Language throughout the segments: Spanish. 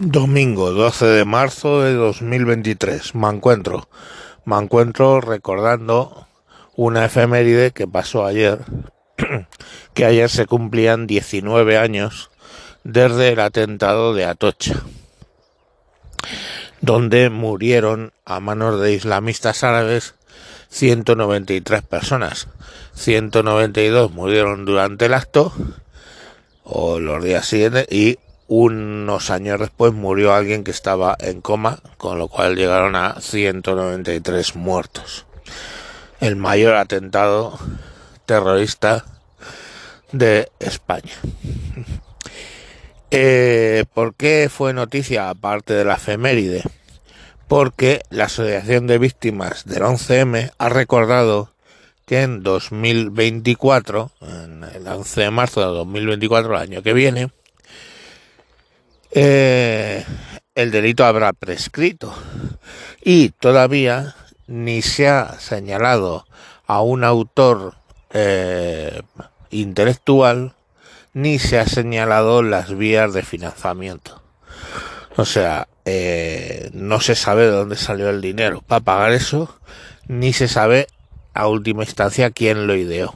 Domingo 12 de marzo de 2023. Me encuentro. Me encuentro recordando una efeméride que pasó ayer. que ayer se cumplían 19 años desde el atentado de Atocha. Donde murieron a manos de islamistas árabes 193 personas. 192 murieron durante el acto o los días siguientes y unos años después murió alguien que estaba en coma, con lo cual llegaron a 193 muertos. El mayor atentado terrorista de España. Eh, ¿Por qué fue noticia aparte de la efeméride? Porque la Asociación de Víctimas del 11M ha recordado que en 2024, en el 11 de marzo de 2024, el año que viene, eh, el delito habrá prescrito y todavía ni se ha señalado a un autor eh, intelectual ni se ha señalado las vías de financiamiento. O sea, eh, no se sabe de dónde salió el dinero para pagar eso, ni se sabe a última instancia quién lo ideó.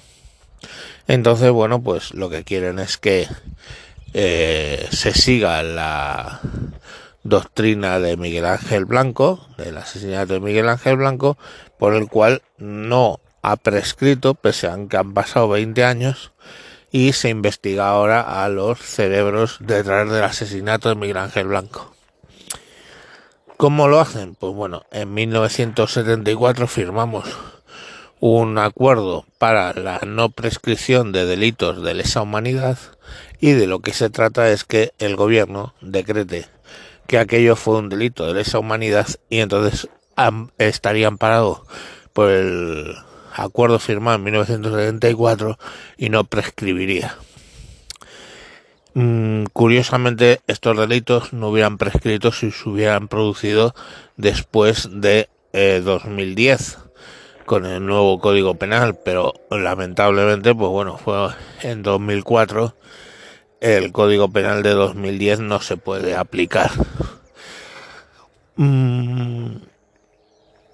Entonces, bueno, pues lo que quieren es que eh, se siga la doctrina de Miguel Ángel Blanco, del asesinato de Miguel Ángel Blanco, por el cual no ha prescrito, pese a que han pasado 20 años, y se investiga ahora a los cerebros detrás del asesinato de Miguel Ángel Blanco. ¿Cómo lo hacen? Pues bueno, en 1974 firmamos un acuerdo para la no prescripción de delitos de lesa humanidad y de lo que se trata es que el gobierno decrete que aquello fue un delito de lesa humanidad y entonces estarían parados por el acuerdo firmado en 1974 y no prescribiría. Mm, curiosamente, estos delitos no hubieran prescrito si se hubieran producido después de 2010 eh, con el nuevo Código Penal, pero lamentablemente, pues bueno, fue en 2004 el Código Penal de 2010 no se puede aplicar. Mm,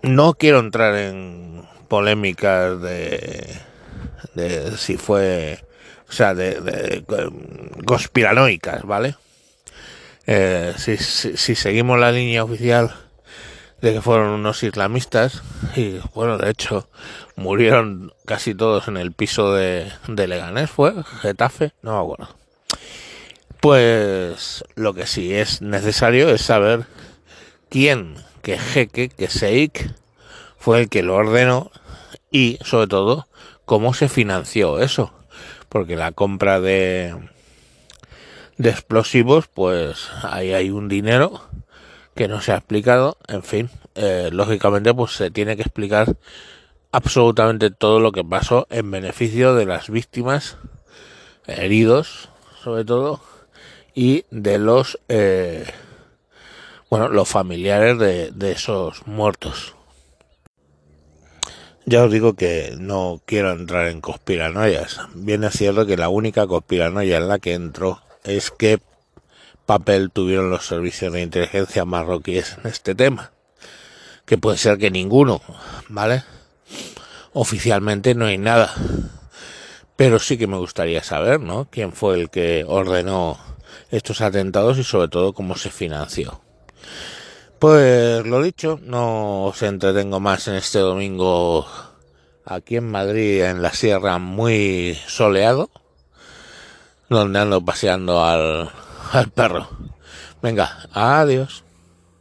no quiero entrar en polémicas de, de si fue, o sea, de, conspiranoicas, ¿vale? Eh, si, si, seguimos la línea oficial de que fueron unos islamistas y bueno de hecho murieron casi todos en el piso de, Leganés fue Getafe no me acuerdo pues lo que sí es necesario es saber quién, que jeque, que Seik fue el que lo ordenó y sobre todo cómo se financió eso. Porque la compra de, de explosivos, pues ahí hay un dinero que no se ha explicado. En fin, eh, lógicamente pues se tiene que explicar absolutamente todo lo que pasó en beneficio de las víctimas, heridos sobre todo y de los eh, bueno los familiares de, de esos muertos ya os digo que no quiero entrar en conspiranoias. Bien es cierto que la única conspiranoia en la que entro es que papel tuvieron los servicios de inteligencia marroquíes en este tema. Que puede ser que ninguno, ¿vale? Oficialmente no hay nada. Pero sí que me gustaría saber, ¿no? ¿Quién fue el que ordenó estos atentados y sobre todo cómo se financió. Pues lo dicho, no os entretengo más en este domingo aquí en Madrid, en la sierra, muy soleado, donde ando paseando al, al perro. Venga, adiós.